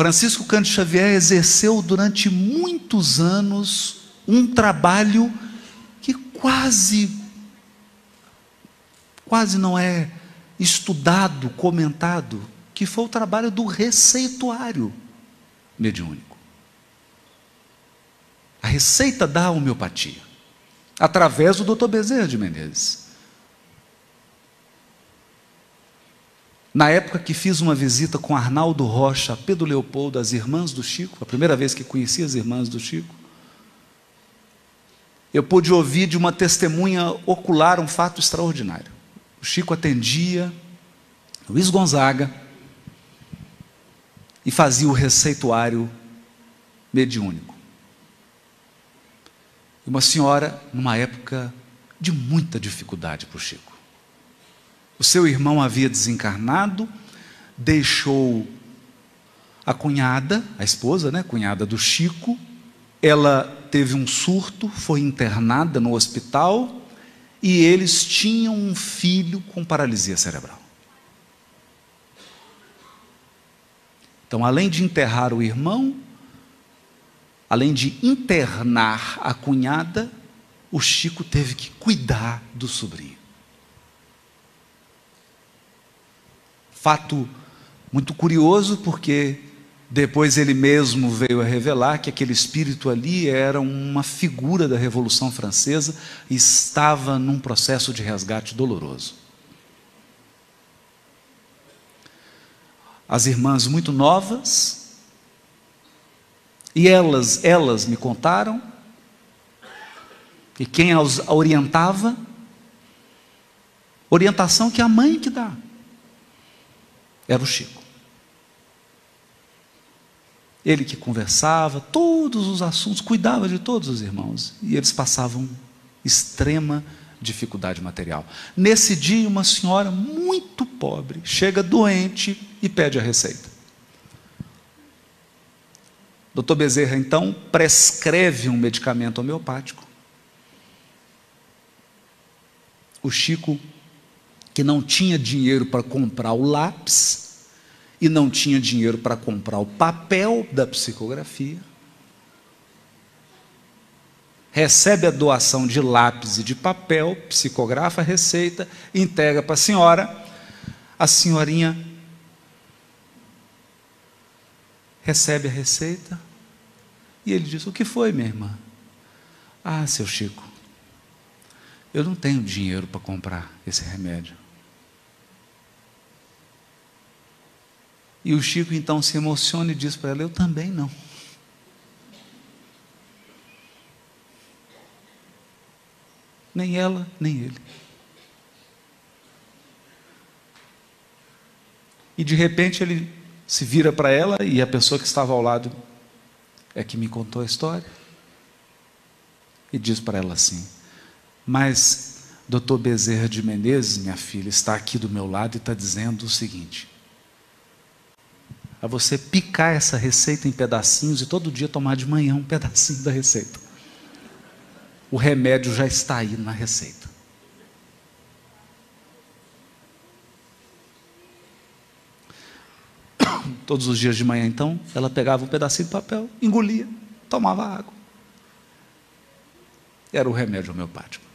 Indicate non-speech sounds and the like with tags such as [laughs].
Francisco Cândido Xavier exerceu durante muitos anos um trabalho que quase quase não é estudado, comentado, que foi o trabalho do receituário mediúnico. A receita da homeopatia, através do Dr. Bezerra de Menezes. Na época que fiz uma visita com Arnaldo Rocha, Pedro Leopoldo, as irmãs do Chico, a primeira vez que conheci as irmãs do Chico, eu pude ouvir de uma testemunha ocular um fato extraordinário. O Chico atendia Luiz Gonzaga e fazia o receituário mediúnico. Uma senhora, numa época de muita dificuldade para o Chico. O seu irmão havia desencarnado, deixou a cunhada, a esposa, né, cunhada do Chico, ela teve um surto, foi internada no hospital e eles tinham um filho com paralisia cerebral. Então, além de enterrar o irmão, além de internar a cunhada, o Chico teve que cuidar do sobrinho. Fato muito curioso, porque depois ele mesmo veio a revelar que aquele espírito ali era uma figura da Revolução Francesa e estava num processo de resgate doloroso. As irmãs muito novas, e elas, elas me contaram, e quem as orientava, orientação que a mãe que dá era o Chico. Ele que conversava, todos os assuntos, cuidava de todos os irmãos. E eles passavam extrema dificuldade material. Nesse dia, uma senhora muito pobre chega doente e pede a receita. Doutor Bezerra, então, prescreve um medicamento homeopático. O Chico que não tinha dinheiro para comprar o lápis e não tinha dinheiro para comprar o papel da psicografia, recebe a doação de lápis e de papel, psicografa a receita, entrega para a senhora, a senhorinha recebe a receita e ele diz: O que foi, minha irmã? Ah, seu Chico, eu não tenho dinheiro para comprar esse remédio. E o Chico então se emociona e diz para ela: Eu também não. Nem ela, nem ele. E de repente ele se vira para ela e a pessoa que estava ao lado é que me contou a história. E diz para ela assim: Mas doutor Bezerra de Menezes, minha filha, está aqui do meu lado e está dizendo o seguinte: a você picar essa receita em pedacinhos e todo dia tomar de manhã um [laughs] pedacinho da receita. O remédio já está aí na receita. [coughs] Todos os dias de manhã, então, ela pegava um pedacinho de papel, engolia, tomava água. Era o remédio homeopático.